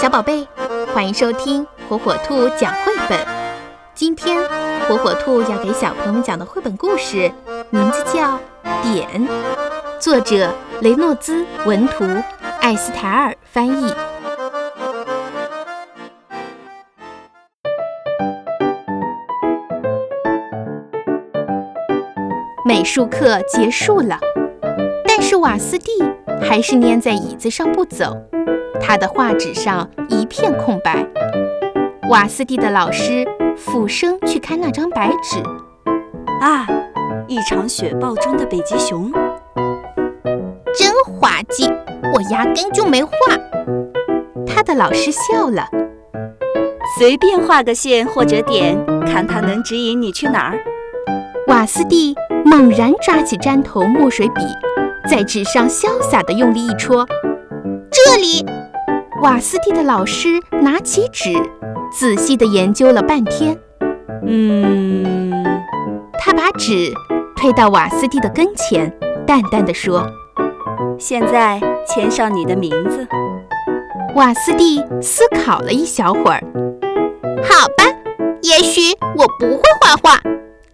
小宝贝，欢迎收听火火兔讲绘本。今天，火火兔要给小朋友们讲的绘本故事名字叫《点》，作者雷诺兹文图，艾斯台尔翻译。美术课结束了，但是瓦斯蒂还是粘在椅子上不走。他的画纸上一片空白。瓦斯蒂的老师俯身去看那张白纸，啊，一场雪暴中的北极熊，真滑稽！我压根就没画。他的老师笑了，随便画个线或者点，看他能指引你去哪儿。瓦斯蒂猛然抓起粘头墨水笔，在纸上潇洒地用力一戳，这里。瓦斯蒂的老师拿起纸，仔细地研究了半天。嗯，他把纸推到瓦斯蒂的跟前，淡淡地说：“现在签上你的名字。”瓦斯蒂思考了一小会儿，“好吧，也许我不会画画，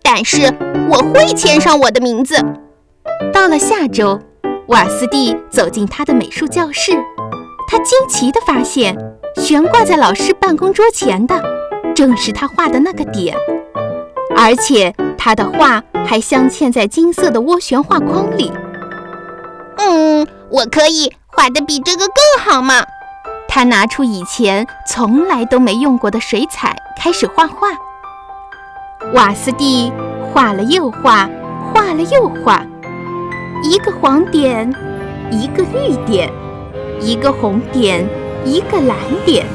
但是我会签上我的名字。”到了下周，瓦斯蒂走进他的美术教室。他惊奇地发现，悬挂在老师办公桌前的，正是他画的那个点，而且他的画还镶嵌在金色的涡旋画框里。嗯，我可以画得比这个更好吗？他拿出以前从来都没用过的水彩，开始画画。瓦斯蒂画了又画，画了又画，一个黄点，一个绿点。一个红点，一个蓝点，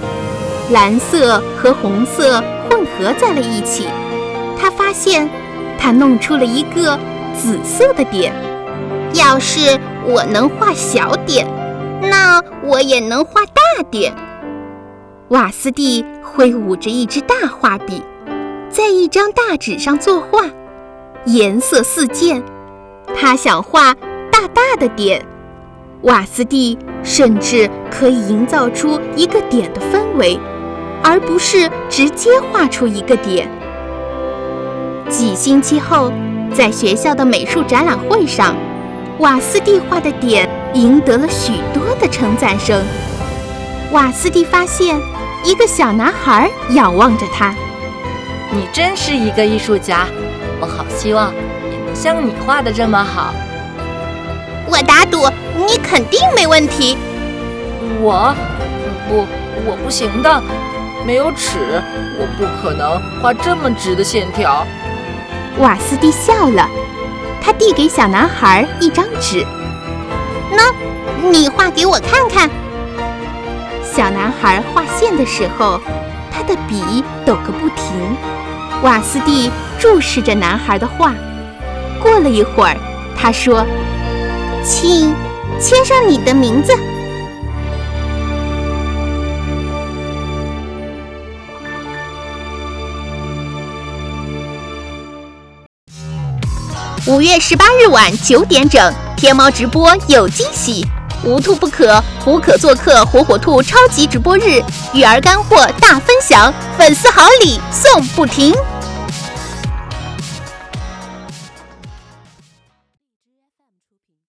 蓝色和红色混合在了一起。他发现，他弄出了一个紫色的点。要是我能画小点，那我也能画大点。瓦斯蒂挥舞着一支大画笔，在一张大纸上作画，颜色四溅。他想画大大的点。瓦斯蒂甚至可以营造出一个点的氛围，而不是直接画出一个点。几星期后，在学校的美术展览会上，瓦斯蒂画的点赢得了许多的称赞声。瓦斯蒂发现一个小男孩仰望着他：“你真是一个艺术家，我好希望也能像你画的这么好。”我打赌。你肯定没问题。我，不，我不行的，没有尺，我不可能画这么直的线条。瓦斯蒂笑了，他递给小男孩一张纸，那，你画给我看看。小男孩画线的时候，他的笔抖个不停。瓦斯蒂注视着男孩的画，过了一会儿，他说：“请。”签上你的名字。五月十八日晚九点整，天猫直播有惊喜，无兔不可，无可做客，火火兔超级直播日，育儿干货大分享，粉丝好礼送不停。